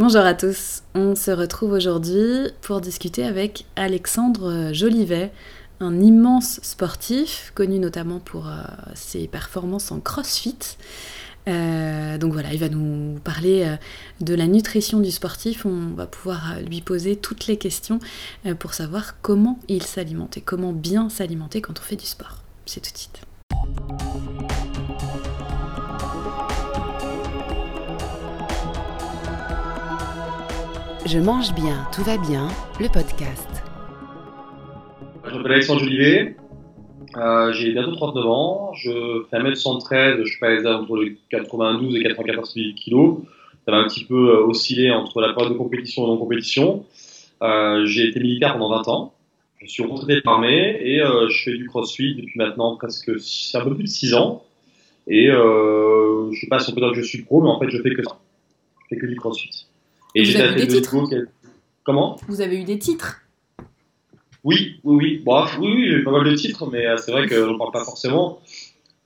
Bonjour à tous, on se retrouve aujourd'hui pour discuter avec Alexandre Jolivet, un immense sportif, connu notamment pour euh, ses performances en crossfit. Euh, donc voilà, il va nous parler euh, de la nutrition du sportif. On va pouvoir lui poser toutes les questions pour savoir comment il s'alimente et comment bien s'alimenter quand on fait du sport. C'est tout de suite. Je mange bien, tout va bien, le podcast. Je m'appelle Alexandre Jolivet, euh, j'ai bientôt 39 ans, je fais 1m113, je pèse entre 92 et 94 kg. Ça va un petit peu euh, osciller entre la période de compétition et non compétition. Euh, j'ai été militaire pendant 20 ans, je suis retraité de l'armée et je fais du crossfit depuis maintenant presque un peu plus de 6 ans. Et je sais pas si on peut dire que je suis pro, mais en fait je fais que ça. Je fais que du crossfit. Et j'ai des titres Comment? Vous avez eu des titres? Oui, oui, oui. Bon, oui, oui, j'ai pas mal de titres, mais euh, c'est vrai qu'on ne parle pas forcément.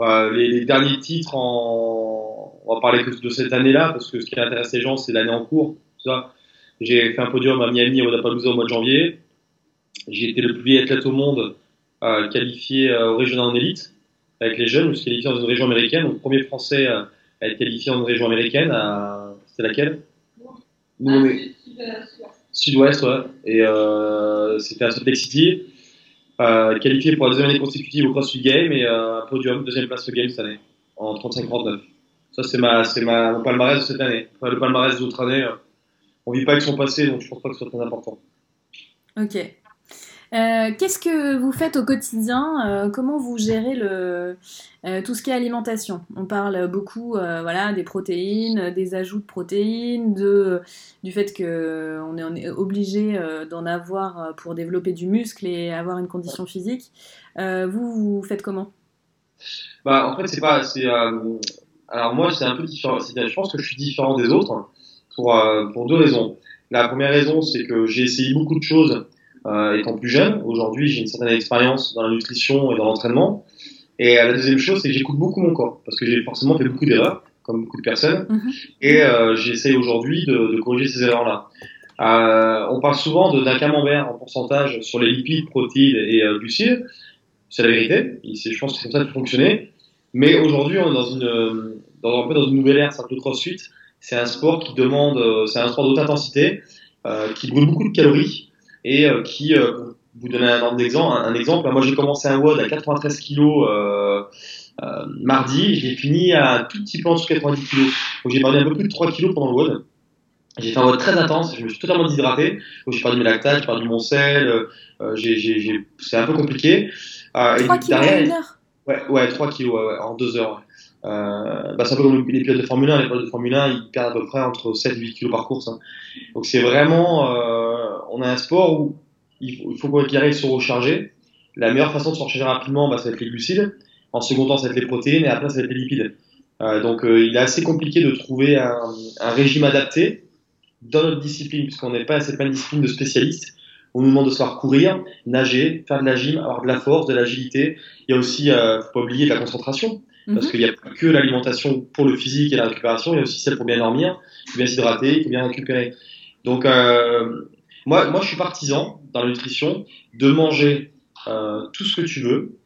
les, derniers titres, en... on va parler que de cette année-là, parce que ce qui intéresse les gens, c'est l'année en cours. J'ai fait un podium à Miami au Wodapalooza au mois de janvier. J'ai été le plus vieil athlète au monde euh, qualifié euh, au régional en élite avec les jeunes. Je suis qualifié dans une région américaine. le premier français à être qualifié dans une région américaine. C'était laquelle? Ah, Sud-Ouest, ouais. Et euh, c'était à Salt Lake City. Euh, qualifié pour la deuxième année consécutive au CrossFit Game et euh, un podium, deuxième place au Game cette année, en 35-39. Ça, c'est ma, c'est ma, mon palmarès de cette année. le palmarès d'autres années, on vit pas avec son passé, donc je pense pas que ce soit très important. Ok. Euh, qu'est-ce que vous faites au quotidien euh, Comment vous gérez le, euh, tout ce qui est alimentation? On parle beaucoup voilà, des protéines, des ajouts de protéines, du fait qu'on est, on est obligé d'en avoir pour développer du muscle et avoir une condition physique. vous, vous faites comment? Bah, En fait, c'est pas. alors, moi, c'est un peu différent. Je pense que je suis différent des autres pour deux raisons. La première raison, c'est que j'ai essayé beaucoup de choses euh, étant plus jeune. Aujourd'hui, j'ai une certaine expérience dans la nutrition et dans l'entraînement. Et euh, la deuxième chose, c'est que j'écoute beaucoup mon corps, parce que j'ai forcément fait beaucoup d'erreurs, comme beaucoup de personnes, mhm. et euh, j'essaye aujourd'hui de, de, corriger ces erreurs-là. Euh, on parle souvent d'un camembert en pourcentage sur les lipides, protéines et euh, glucides. C'est la vérité. Je pense que c'est comme ça que fonctionner. Mais aujourd'hui, on est dans une, dans, un peu dans une nouvelle ère, c'est un peu crossfit. C'est un sport qui demande, c'est un sport d'haute intensité, euh, qui brûle beaucoup de calories et euh, qui, euh, vous donner un, exemple, un, exemple, moi j'ai commencé un WOD à 93 kg euh, euh, mardi, j'ai fini à un tout petit peu en dessous de 90 kg. Donc j'ai perdu un peu plus de 3 kg pendant le WOD. J'ai fait un WOD très intense, je me suis totalement déshydraté, j'ai perdu mes lactates, j'ai perdu mon sel, euh, c'est un peu compliqué. Euh, 3 kg en une heure? Ouais, ouais, 3 kg ouais, ouais, en 2 heures. Euh, bah, c'est un peu comme les pilotes de Formule 1. Les pilotes de Formule 1, ils perdent à peu près entre 7 et 8 kg par course. Hein. Donc c'est vraiment, euh, on a un sport où il faut, il faut qu'il arrive se recharger. La meilleure façon de se recharger rapidement, bah, ça va être les glucides. En second temps, ça va être les protéines et après, ça va être les lipides. Euh, donc euh, il est assez compliqué de trouver un, régime adapté dans notre discipline, puisqu'on n'est pas, pas une discipline de spécialistes. On nous demande de savoir courir, nager, faire de la gym, avoir de la force, de l'agilité. Il y a aussi, faut pas oublier, de la concentration. Parce mhm. qu'il n'y a que l'alimentation pour le physique et la récupération, il y a aussi celle pour bien dormir, pour bien s'hydrater, pour bien récupérer. Donc, euh, moi, moi, je suis partisan dans la nutrition de manger euh, tout ce que tu veux,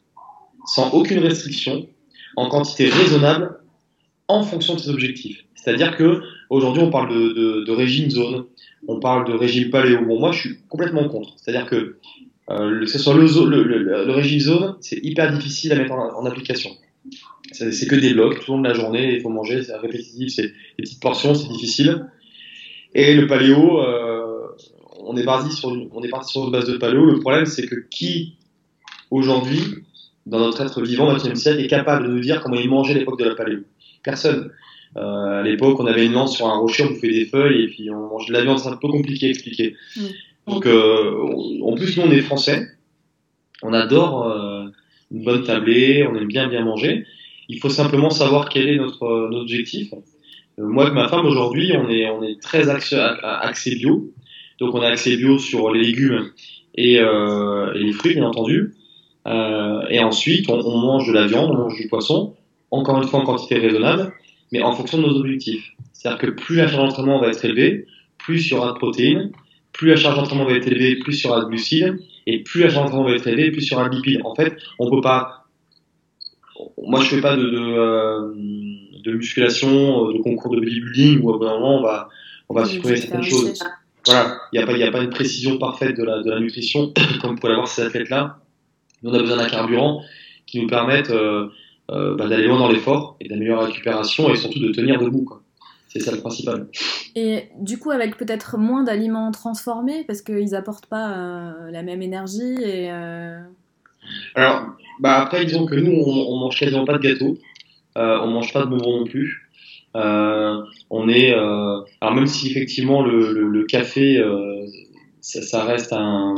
sans aucune restriction, en quantité raisonnable, en fonction de tes objectifs. C'est-à-dire que aujourd'hui, on parle de, de, de, régime zone, on parle de régime paléo. Bon, moi, je suis complètement contre. C'est-à-dire que euh, que ce soit le, le, le, le, régime zone, c'est hyper difficile à mettre en, en application c'est que des blocs tout au long de la journée, il faut manger, c'est répétitif, c'est des petites portions, c'est difficile. Et le paléo, euh, on est parti sur une, on est parti sur une base de paléo. Le problème, c'est que qui aujourd'hui, dans notre être vivant, dans notre siècle, est capable de nous dire comment il mangeait à l'époque de la paléo? Personne. Euh, à l'époque, on avait une lance sur un rocher, on bouffait des feuilles et puis on mangeait de la viande. C'est un peu compliqué à expliquer. Donc, euh, en plus, nous, on est français. On adore une bonne tablée, on aime bien bien manger. Il faut simplement savoir quel est notre, euh, notre objectif. Euh, moi avec ma femme aujourd'hui, on est, on est très axé, axé bio. Donc on a axé bio sur les légumes et, euh, et les fruits bien entendu. Euh, et ensuite on, on, mange de la viande, on mange du poisson, encore une fois en quantité raisonnable, mais en fonction de nos objectifs. C'est-à-dire que plus la charge d'entraînement va être élevée, plus il y aura de protéines, plus la charge d'entraînement va être élevée, plus il y aura de glucides, et plus la charge d'entraînement va être élevée, plus il y aura de lipides. En fait, on peut pas. Moi, je fais pas de, de, euh, de musculation, de concours de bodybuilding où à un moment on va, on va supprimer certaines choses. Voilà, il n'y a, pas, a pas une précision parfaite de la, de la nutrition, comme vous pouvez l'avoir ces athlètes-là. Nous, on a besoin d'un carburant qui nous permette euh, euh, bah, d'aller loin dans l'effort et d'améliorer la récupération et surtout de tenir debout. Quoi. C'est ça le principal. Et du coup, avec peut-être moins d'aliments transformés, parce qu'ils n'apportent pas euh, la même énergie et. Alors, bah après, disons que nous, on, on mange quasiment pas de gâteau, euh, on mange pas de bonbons non plus. Euh, on est, euh, alors même si effectivement le, le, le café, euh, ça, ça, reste un,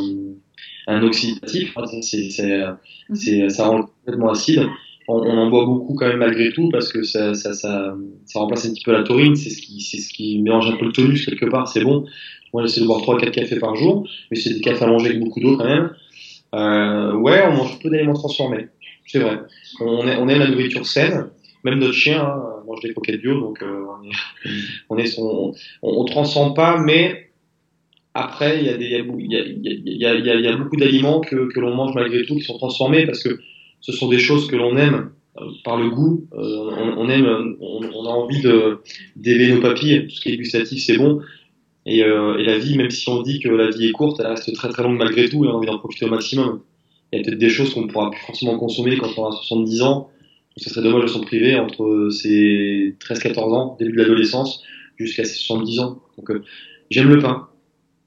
un oxydatif, hein, c'est, c'est, c'est, ça rend complètement acide on, on, en boit beaucoup quand même malgré tout parce que ça, ça, ça, ça remplace un petit peu la taurine, c'est ce qui, c'est ce qui mélange un peu le tonus quelque part, c'est bon. Moi j'essaie de boire 3-4 cafés par jour, mais c'est des cafés à manger avec beaucoup d'eau quand même. Euh, ouais, on mange peu d'aliments transformés, c'est vrai. On, aime la nourriture saine, même notre chien hein, mange des croquettes bio, donc euh, on est, on, est son, on, on transforme pas, mais après il y y a, y y a, beaucoup d'aliments que, que l'on mange malgré tout qui sont transformés parce que ce sont des choses que l'on aime euh, par le goût. Euh, on, aime, on, on, a envie de d'élever nos papilles. Tout ce qui est gustatif, c'est bon. Et, euh, et, la vie, même si on dit que la vie est courte, elle reste très très longue malgré tout et on a envie d'en profiter au maximum. Il y a peut-être des choses qu'on ne pourra plus forcément consommer quand on a 70 ans. Ce serait dommage de s'en priver entre ses 13-14 ans, début de l'adolescence, jusqu'à ses 70 ans. Donc euh, j'aime le pain.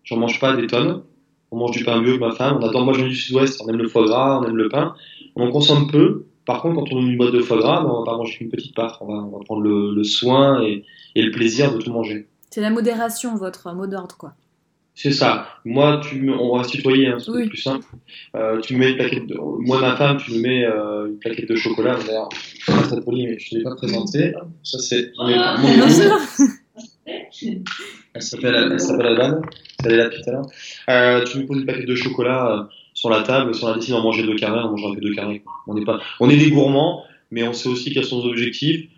J'en mange pas des tonnes. On mange du pain bio avec ma femme. On adore, moi je viens du sud-ouest, on aime le foie gras, on aime le pain. On en consomme peu. Par contre, quand on a une boîte de foie gras, ben, on va pas manger qu'une petite part. On va, on va prendre le, le soin et, le plaisir de tout manger. C'est la modération, votre mot d'ordre, quoi. C'est ça. Moi, tu me, on va se tutoyer, hein, c'est oui. plus simple. Euh, tu me mets une plaquette de, moi, ma femme, tu me mets euh, une plaquette de chocolat. D'ailleurs, très poli, mais je ne l'ai pas présenté. Ça, c'est ah, Elle s'appelle, elle s'appelle Alban. Elle est là depuis tout à l'heure. Euh, tu me poses une plaquette de chocolat euh, sur la table. Si on a décidé d'en manger deux carrés, on mangera que deux carrés. On est pas, on est des gourmands, mais on sait aussi quels sont nos objectifs.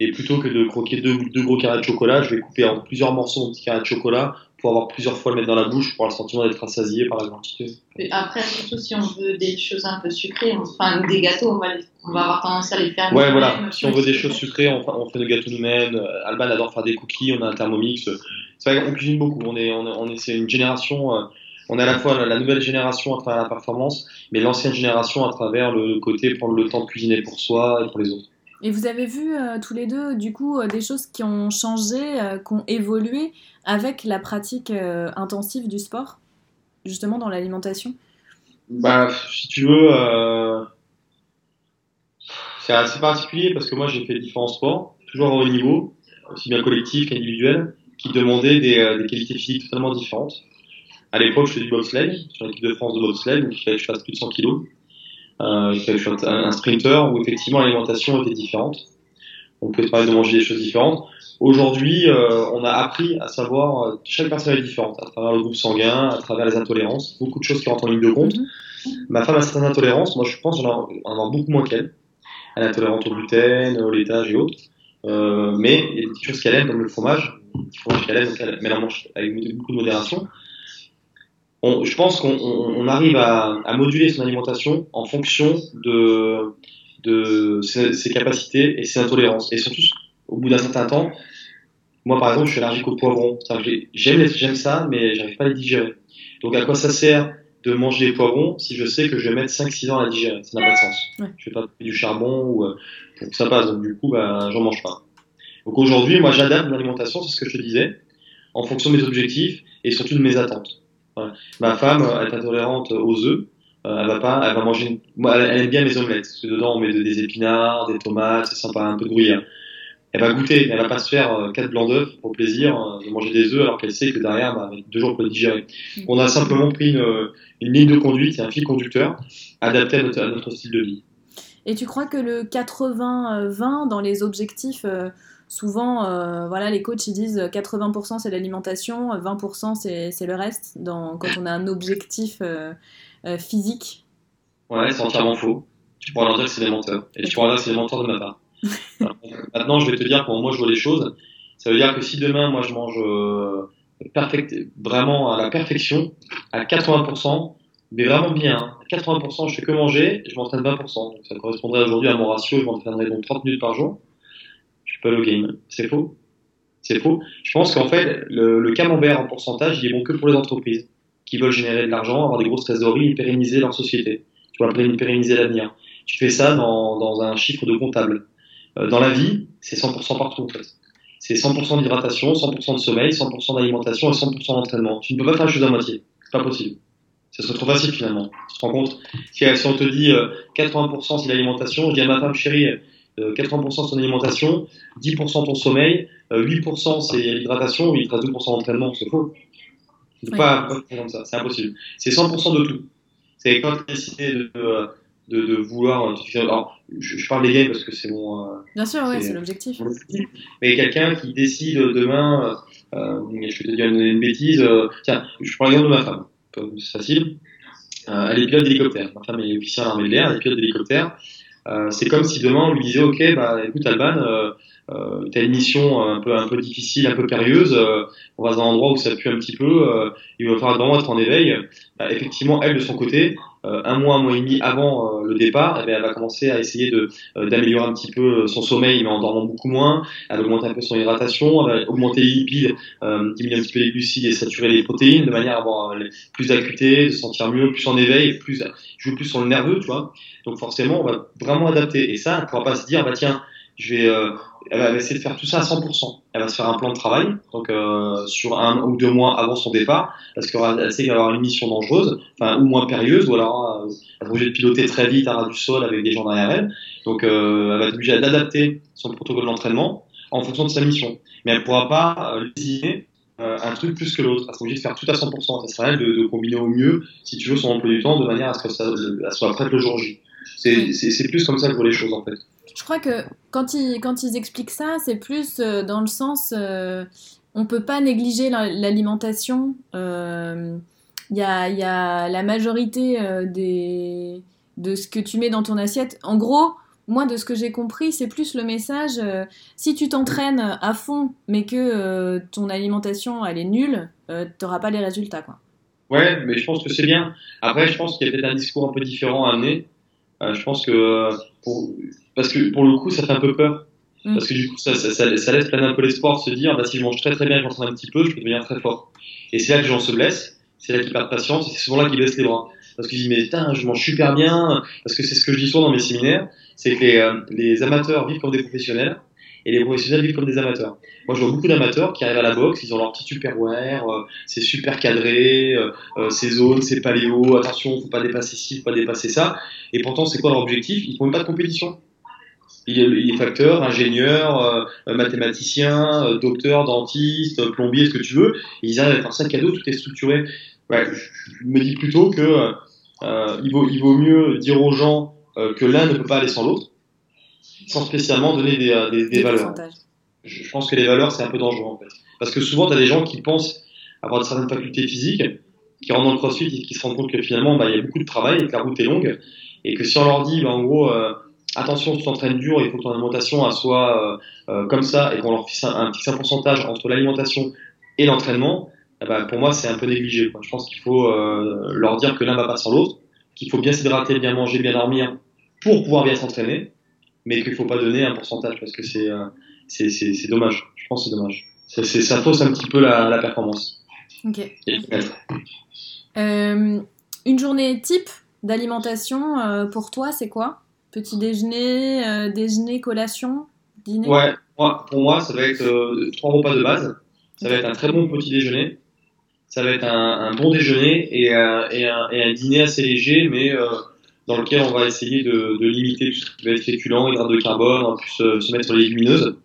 Et plutôt que de croquer deux, deux gros carrés de chocolat, je vais couper en plusieurs morceaux mon petit carré de chocolat pour avoir plusieurs fois le mettre dans la bouche pour avoir le sentiment d'être rassasié par la quantité. Après, surtout si on veut des choses un peu sucrées, enfin des gâteaux, on va, on va avoir tendance à les faire. Ouais, voilà. Si on veut des choses sucrées, on, on fait nos gâteaux nous-mêmes. Alban adore faire des cookies, on a un thermomix. C'est vrai qu'on cuisine beaucoup. On est, on est, on est c'est une génération. Euh, on est à la fois la nouvelle génération à travers la performance, mais l'ancienne génération à travers le côté prendre le temps de cuisiner pour soi et pour les autres. Et vous avez vu euh, tous les deux, du coup, euh, des choses qui ont changé, euh, qui ont évolué avec la pratique intensive du sport, justement dans l'alimentation? Bah, si tu veux, c'est assez particulier parce que moi j'ai fait différents sports, toujours au haut niveau, aussi bien collectif qu'individuel, qui demandaient des, qualités physiques totalement différentes. À l'époque, je faisais du bobsleigh, sur l'équipe de France de bobsleigh, donc je fasse plus de 100 kilos. Euh, sois un sprinter où effectivement l'alimentation était différente. On pouvait parler de manger des choses différentes. Aujourd'hui, euh, on a appris à savoir, euh, chaque personne est différente, à travers le groupe sanguin, à travers les intolérances, beaucoup de choses qui rentrent en ligne de compte. Mm -hmm. Ma femme a certaines intolérances, moi je pense en avoir beaucoup moins qu'elle. Elle est intolérante au gluten, au laitage et autres. Euh, mais il y a des choses qu'elle aime, comme le fromage, le fromage qu'elle aime, donc elle, mais elle en mange avec beaucoup de modération. On, je pense qu'on on arrive à, à, moduler son alimentation en fonction de, de ses, ses capacités et ses intolérances. Et surtout, au bout d'un certain temps, moi, par exemple, je suis allergique au poivron. J'aime j'aime ça, mais j'arrive pas à les digérer. Donc, à quoi ça sert de manger des poivrons si je sais que je vais mettre 5-6 ans à les digérer? Ça n'a pas de sens. Ouais. Je vais pas du charbon ou euh, pour que ça passe. Donc, du coup, bah, j'en mange pas. Donc, aujourd'hui, moi, j'adapte mon alimentation, c'est ce que je te disais, en fonction de mes objectifs et surtout de mes attentes. Ma femme elle est intolérante aux œufs. Euh, elle va pas, elle va manger. Une... Moi, elle aime bien mes omelettes. Parce que dedans, on met des épinards, des tomates, c'est sympa, un peu de gruyère elle va goûter, elle va pas se faire euh, quatre blancs d'œufs pour plaisir euh, de manger des œufs alors qu'elle sait que derrière, bah, avec deux jours pour les digérer. On a simplement pris une, une ligne de conduite, un fil conducteur adapté à notre, à notre, style de vie. Et tu crois que le 80-20 dans les objectifs, souvent, euh, voilà, les coachs ils disent 80% c'est l'alimentation, 20% c'est le reste dans, quand on a un objectif euh, physique Ouais, c'est entièrement faux. Tu pourras leur dire que c'est des menteurs. Et tu pourras leur dire que c'est des menteurs de ma part. Maintenant, je vais te dire comment moi je vois les choses. Ça veut dire que si demain, moi, je mange euh, perfect, vraiment à la perfection, à 80%, mais vraiment bien. hein. À 80%, je fais que manger, je m'entraîne 20%. Donc ça correspondrait aujourd'hui à mon ratio, je m'entraînerais donc 30 minutes par jour. C'est faux. C'est faux. Je pense qu'en fait, le, camembert en pourcentage, il est bon que pour les entreprises qui veulent générer de l'argent, avoir des grosses trésoreries et pérenniser leur société. Tu vois, pérenniser l'avenir. Tu fais ça dans, dans un chiffre de comptable. Euh, dans la vie, c'est 100% partout en fait. C'est 100% d'hydratation, 100% de sommeil, 100% d'alimentation et 100% d'entraînement. Tu ne peux pas faire les choses à moitié. C'est pas possible. Ce serait trop facile finalement. Tu te rends compte? Si, on te dit euh, 80% c'est l'alimentation, je dis à ma femme chérie, euh, 80% c'est ton alimentation, 10% ton sommeil, euh, 8% c'est l'hydratation, il te reste 2% d'entraînement, c'est faux. Ouais. pas, comme ça, c'est impossible. C'est 100% de tout. C'est quand tu décidé de, de, de vouloir. Alors, je, je parle des games parce que c'est mon. euh, Bien sûr, ouais, C'est- c'est l'objectif. mais quelqu'un qui décide demain, euh, je vais te dire une, une bêtise, euh, tiens, je prends l'exemple de ma femme, c'est facile, euh, elle est pilote d'hélicoptère, ma femme est officière à l'armée de l'air, elle est pilote d'hélicoptère, euh, c'est comme si demain on lui disait, ok, bah écoute Alban, euh, euh, t'as une mission un peu, un peu difficile, un peu périlleuse, euh, on va dans un endroit où ça pue un petit peu, euh, il va falloir vraiment être en éveil, Bah, effectivement, elle de son côté, euh, un mois, un mois et demi avant euh, le départ, eh bien, elle va commencer à essayer de euh, d'améliorer un petit peu son sommeil, mais en dormant beaucoup moins. Elle va augmenter un peu son hydratation, elle va augmenter les lipides, euh, diminuer un petit peu les glucides et saturer les protéines, de manière à avoir euh, plus d'acuité, de se sentir mieux, plus en éveil, plus jouer plus sur le nerveux, tu vois. Donc forcément, on va vraiment adapter. Et ça, elle ne pourra pas se dire, bah tiens, euh, elle va essayer de faire tout ça à 100%. Elle va se faire un plan de travail, donc euh, sur un ou deux mois avant son départ, parce qu'elle sait qu'elle va avoir une mission dangereuse, enfin ou moins périlleuse, ou alors euh, elle va obligée de piloter très vite à ras du sol avec des gens derrière elle. Donc euh, elle va être obligée d'adapter son protocole d'entraînement en fonction de sa mission. Mais elle ne pourra pas euh, un truc plus que l'autre. Elle sera obligée de faire tout à 100%. Ça sera elle de, combiner au mieux, si tu veux, son emploi du temps de manière à ce que ça soit prête le jour J. C'est plus comme ça que vois les choses en fait. Je crois que quand ils, quand ils expliquent ça, c'est plus euh, dans le sens euh, on peut pas négliger la- l'alimentation. Euh, Il y, a, y a la majorité euh, des, de ce que tu mets dans ton assiette. En gros, moi, de ce que j'ai compris, c'est plus le message euh, si tu t'entraînes à fond, mais que euh, ton alimentation elle est nulle, euh, t'auras pas les résultats. Quoi. Ouais, mais je pense que c'est bien. Après, je pense qu'il y a peut-être un discours un peu différent à amener. Euh, je pense que pour, parce que pour le coup, ça fait un peu peur. Mm. Parce que du coup, ça, ça, ça, ça laisse planer un peu l'espoir de se dire, bah, si je mange très très bien, je m'entraîne un petit peu, je peux devenir très fort. Et c'est là que les gens se blessent, c'est là qu'ils perdent patience, et c'est souvent là qu'ils baissent les bras. Parce qu'ils disent, mais putain, je mange super bien, parce que c'est ce que je dis souvent dans mes séminaires, c'est que les, euh, les amateurs vivent comme des professionnels, et les professionnels vivent comme des amateurs. Moi, je vois beaucoup d'amateurs qui arrivent à la boxe, ils ont leur petit superwear, euh, c'est super cadré, euh, euh, c'est zone, c'est paléo, attention, faut pas dépasser ci, faut pas dépasser ça. Et pourtant, c'est quoi leur objectif? Ils font même pas de compétition. Il est, il est facteur, ingénieur, euh, mathématicien, euh, docteur, dentiste, plombier, ce que tu veux. Ils arrivent à faire ça cadeau, tout est structuré. Je, me dis plutôt que il, vaut, mieux dire aux gens que l'un ne peut pas aller sans l'autre, sans spécialement donner des, euh, des, des Les valeurs je je pense que les valeurs, c'est un peu dangereux en fait. Parce que souvent, tu as des gens qui pensent avoir certaines facultés physiques, qui rentrent dans le crossfit et qui se rendent compte que finalement, bah, il y a beaucoup de travail et que la route est longue. Et que si on leur dit, bah, en gros, euh, attention, tu t'entraînes dur, il faut que ton alimentation elle soit euh, euh, comme ça, et qu'on leur fixe un, un, fixe un pourcentage entre l'alimentation et l'entraînement, eh ben, pour moi, c'est un peu négligé. Quoi. Je pense qu'il faut euh, leur dire que l'un va pas sans l'autre, qu'il faut bien s'hydrater, bien manger, bien dormir pour pouvoir bien s'entraîner, mais qu'il faut pas donner un pourcentage parce que c'est euh, c'est c'est- dommage. Je pense que c'est dommage. Ça, ça fausse un petit peu la, la performance. Ok. Euh, une journée type d'alimentation euh, pour toi, c'est quoi? Petit déjeuner, euh, déjeuner, collation, dîner? Ouais, moi, pour moi, ça va être trois repas de base. Ça va être un très bon petit déjeuner. Ça va être un, un bon déjeuner et, un- et, un, et un dîner assez léger, mais dans lequel on va essayer de, limiter tout ce qui va être féculent, hydrates de carbone, en plus euh, se mettre sur les légumineuses.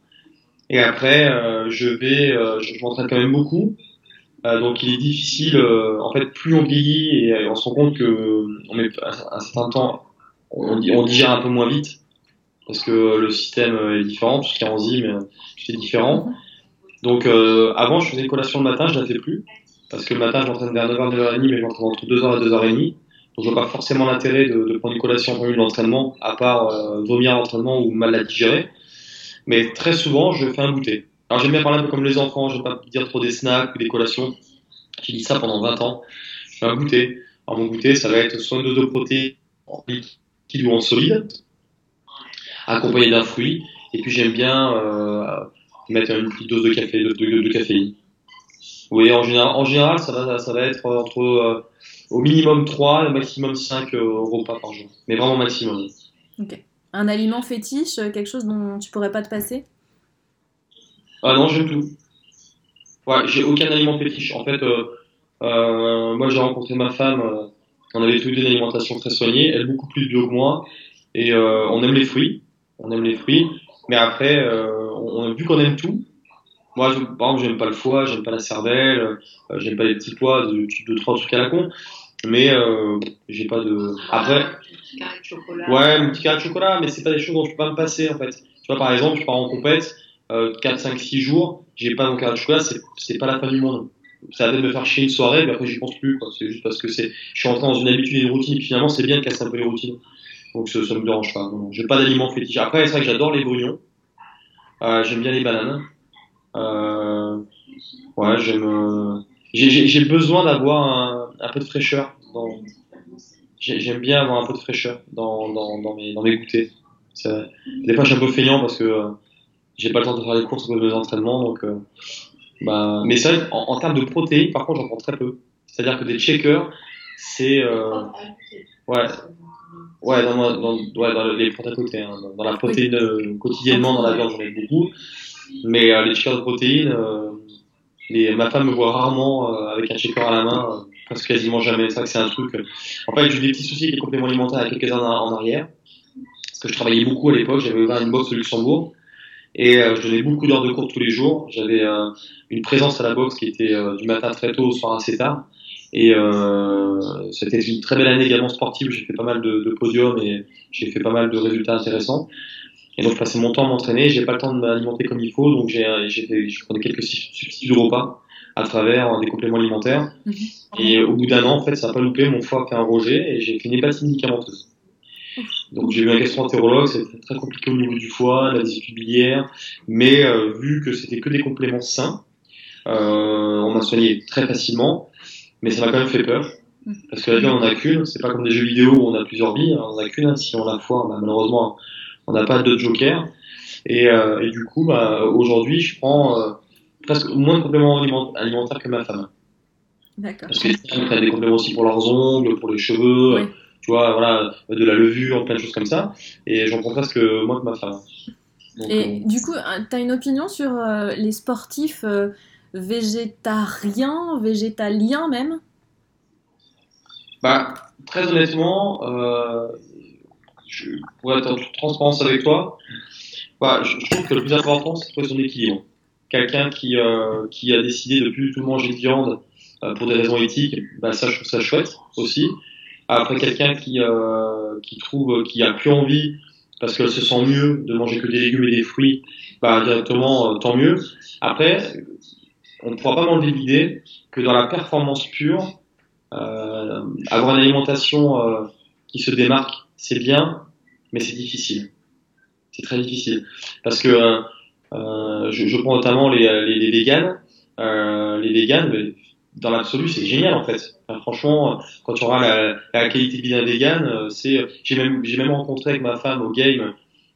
Et après, euh, je vais, euh, je, m'entraîne quand même beaucoup. Donc il est difficile, en fait, plus on vieillit et on se rend compte que on met un, certain temps, on, on digère un peu moins vite parce que le système est différent, tout ce qui est enzyme, tout est différent. Donc avant, je faisais une collation le matin, je la fais plus parce que le matin, je m'entraîne vers 9h, 9h30, mais je m'entraîne entre 2h et 2h30. Donc je vois pas forcément l'intérêt de, de prendre une collation en l'entraînement, à part euh, vomir à l'entraînement ou mal la digérer. Mais très souvent, je fais un goûter. Alors j'aime bien parler un peu comme les enfants, j'aime pas dire trop des snacks ou des collations. J'ai dit ça pendant 20 ans. Je fais un goûter. Alors mon goûter, ça va être soit une dose de protéines en liquide ou en solide, accompagné d'un fruit. Et puis j'aime bien euh, mettre une petite dose de café, de, de, de caféine. Oui, en général, en général ça, va, ça va être entre euh, au minimum 3 et au maximum 5 euh, repas par jour. Mais vraiment maximum. Ok. Un aliment fétiche, euh, quelque chose dont tu pourrais pas te passer? Ah non, j'aime tout. Ouais, j'ai aucun aliment fétiche. En fait, euh, euh, moi j'ai rencontré ma femme, euh, on avait tous deux une alimentation très soignée, elle beaucoup plus bio que moi, et on aime les fruits, on aime les fruits, mais après, on, vu qu'on aime tout, moi je, par exemple j'aime pas le foie, j'aime pas la cervelle, euh, j'aime pas les petits pois, de, de trois trucs à la con, mais euh, j'ai pas de... Après, Petit carré de chocolat. Ouais, un petit carré de chocolat, mais c'est pas des choses dont je peux pas me passer en fait. Tu vois, par exemple, je pars en compète, euh, 4, 5, 6 jours, j'ai pas mon carré de chocolat, c'est, pas la fin du monde. Ça va peut-être me faire chier une soirée, mais après j'y pense plus. C'est juste parce que c'est, je suis rentré dans une habitude et une routine, et finalement c'est bien de casser un peu les routines. Donc ça, ça me dérange pas. J'ai pas d'aliments fétiches. Après, c'est vrai que j'adore les brugnons. Euh, j'aime bien les bananes. Euh, ouais, j'aime. euh, J'ai, besoin d'avoir un, un peu de fraîcheur J'aime bien avoir un peu de fraîcheur dans, dans, dans, mes, dans mes goûters. Des fois, je suis un peu feignant parce que euh, j'ai pas le temps de faire les courses pour mes entraînements. Donc, euh, bah, mais vrai qu'en en termes de protéines, par contre, j'en prends très peu. C'est-à-dire que des shakers, c'est. Ouais, ouais, dans, dans, ouais, dans les protéines. Hein, dans, la protéine quotidiennement, dans la viande, j'en ai beaucoup. Mais euh, les shakers de protéines, euh, ma femme me voit rarement euh, avec un shaker à la main, euh, presque quasiment jamais. C'est c'est un truc. en fait, j'ai eu des petits soucis avec les compléments alimentaires a quelques années en arrière. Parce que je travaillais beaucoup à l'époque, j'avais ouvert une box au Luxembourg. Et je donnais beaucoup d'heures de cours tous les jours. J'avais une présence à la boxe qui était du matin très tôt au soir assez tard. Et euh, c'était une très belle année également sportive. J'ai fait pas mal de podiums et j'ai fait pas mal de résultats intéressants. Et donc je passais mon temps à m'entraîner. J'ai pas le temps de m'alimenter comme il faut, donc j'ai j'ai fait- je prenais quelques substituts de repas à travers des compléments alimentaires. Et au bout d'un an, en fait, ça n'a pas loupé. Mon foie a fait un rejet et j'ai fait une hépatite médicamenteuse. Donc j'ai eu un gastro-entérologue, c'était très compliqué au niveau du foie, la vésicule biliaire, mais euh, vu que c'était que des compléments sains, euh, on m'a soigné très facilement, mais ça m'a quand même fait peur. Parce que la vie on en a qu'une, c'est pas comme des jeux vidéo où on a plusieurs vies, on en a qu'une, hein. si on a foi, bah, malheureusement on n'a pas de joker. Et, euh, et du coup, bah, aujourd'hui, je prends euh, presque moins de compléments aliment- alimentaires que ma femme. D'accord. Parce que les femmes prennent des compléments aussi pour leurs ongles, pour les cheveux, Oui. tu vois, voilà, de la levure, plein de choses comme ça. Et j'en prends presque moins que ma femme. Donc, Et euh, du coup, tu as une opinion sur les sportifs végétariens, végétaliens même? Bah, très honnêtement, euh, je, pour être transparence avec toi, bah, je, trouve que le plus important, c'est de trouver son équilibre. Quelqu'un qui, euh, qui a décidé de plus tout manger de viande euh, pour des raisons éthiques, bah, ça, je trouve ça chouette aussi. Après, quelqu'un qui, euh, qui trouve, qui a plus envie parce qu'elle se sent mieux de manger que des légumes et des fruits, bah, directement, tant mieux. Après, on ne pourra pas m'enlever l'idée que dans la performance pure, avoir une alimentation qui se démarque, c'est bien, mais c'est difficile. C'est très difficile. Parce que euh, euh, je, prends notamment les, les, les véganes. Euh, les véganes, dans l'absolu, c'est génial en fait. Franchement, quand tu auras la, qualité de vie d'un vegan, c'est. J'ai même, j'ai même rencontré avec ma femme au game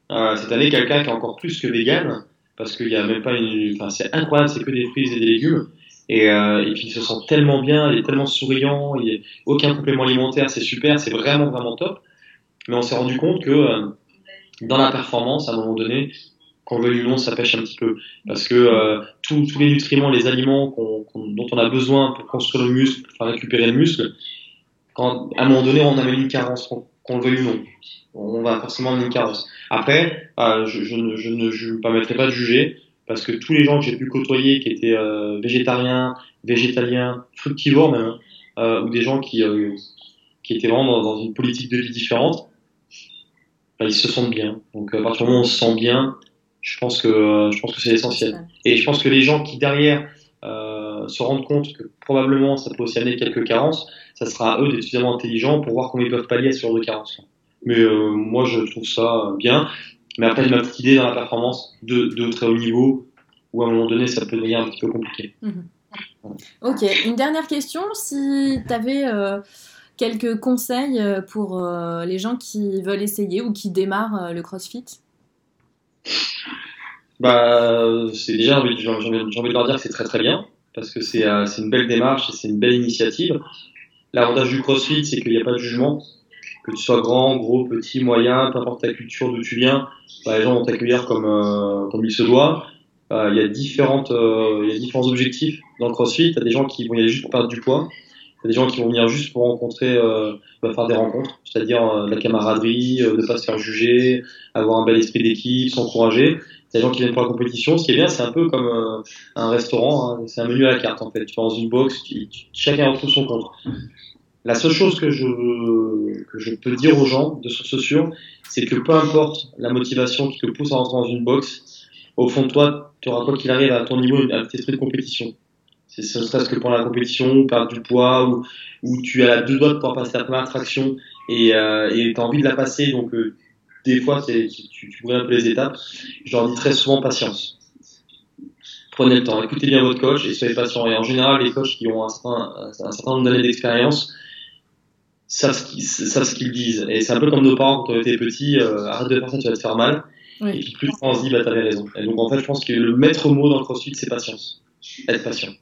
cette année quelqu'un qui est encore plus que vegan, parce qu'il y a même pas une. Enfin, c'est incroyable, c'est que des fruits et des légumes. Et, et puis il se sent tellement bien, il est tellement souriant, il y a aucun complément alimentaire, c'est super, c'est vraiment vraiment top. Mais on s'est rendu compte que euh, dans la performance, à un moment donné, qu'on veuille ou non, ça pêche un petit peu. Parce que euh, tous les nutriments, les aliments dont on a besoin pour construire le muscle, pour récupérer le muscle, à un moment donné, on amène une carence, qu'on qu'on le veuille ou non. On va forcément amener une carence. Après, euh, je, ne, je ne je me permettrai pas de juger, parce que tous les gens que j'ai pu côtoyer qui étaient végétariens, végétaliens, fructivores même, hein, ou des gens qui, qui étaient vraiment dans, une politique de vie différente, ils se sentent bien. Donc à partir du moment où on se sent bien, je pense que euh, je pense que c'est essentiel. Et je pense que les gens qui derrière euh, se rendent compte que probablement ça peut aussi amener quelques carences, ça sera à eux d'être suffisamment intelligents pour voir comment ils peuvent pallier à ce genre de carences. Mais euh, moi je trouve ça bien. Mais après j'ai ma petite idée dans la performance de, de très haut niveau. où à un moment donné, ça peut devenir un petit peu compliqué. Ok, une dernière question. Si tu avais quelques conseils euh, pour euh, les gens qui veulent essayer ou qui démarrent euh, le CrossFit? Bah, c'est déjà, j'ai envie, de leur dire que c'est très très bien, parce que c'est une belle démarche et c'est une belle initiative. L'avantage du CrossFit, c'est qu'il n'y a pas de jugement. Que tu sois grand, gros, petit, moyen, peu importe ta culture, d'où tu viens, bah, les gens vont t'accueillir comme, comme il se doit. Il y, a euh, y a différents objectifs dans le CrossFit. Tu as des gens qui vont y aller juste pour perdre du poids. Tu as des gens qui vont venir juste pour rencontrer, euh, bah, faire des rencontres, c'est-à-dire euh, la camaraderie, euh, ne pas se faire juger, avoir un bel esprit d'équipe, s'encourager. Il y a des gens qui viennent pour la compétition. Ce qui est bien, c'est un peu comme euh, un restaurant, hein. c'est un menu à la carte en fait. Tu vas dans une box, chacun retrouve son compte. La seule chose que je, que peux dire aux gens de source sûre, c'est que peu importe la motivation qui te pousse à rentrer dans une box, au fond de toi, tu auras quoi qu'il arrive à ton niveau un petit esprit de compétition. C'est ce serait-ce que pour la compétition, perdre du poids, ou, ou tu as deux doigts de pouvoir passer ta première traction et euh, tu as envie de la passer, donc euh, des fois c'est, tu, tu tu brûles un peu les étapes. Je leur dis très souvent patience. Prenez le temps, écoutez bien votre coach et soyez patient. Et en général, les coachs qui ont un certain, un certain nombre d'années d'expérience savent ce qu'ils savent ce qu'ils disent. Et c'est un peu comme nos parents quand on était petits, euh, arrête de faire ça, tu vas te faire mal. Oui. Et puis plus on se dit, bah t'avais raison. Et donc en fait, je pense que le maître mot dans le CrossFit, c'est patience. Être patient.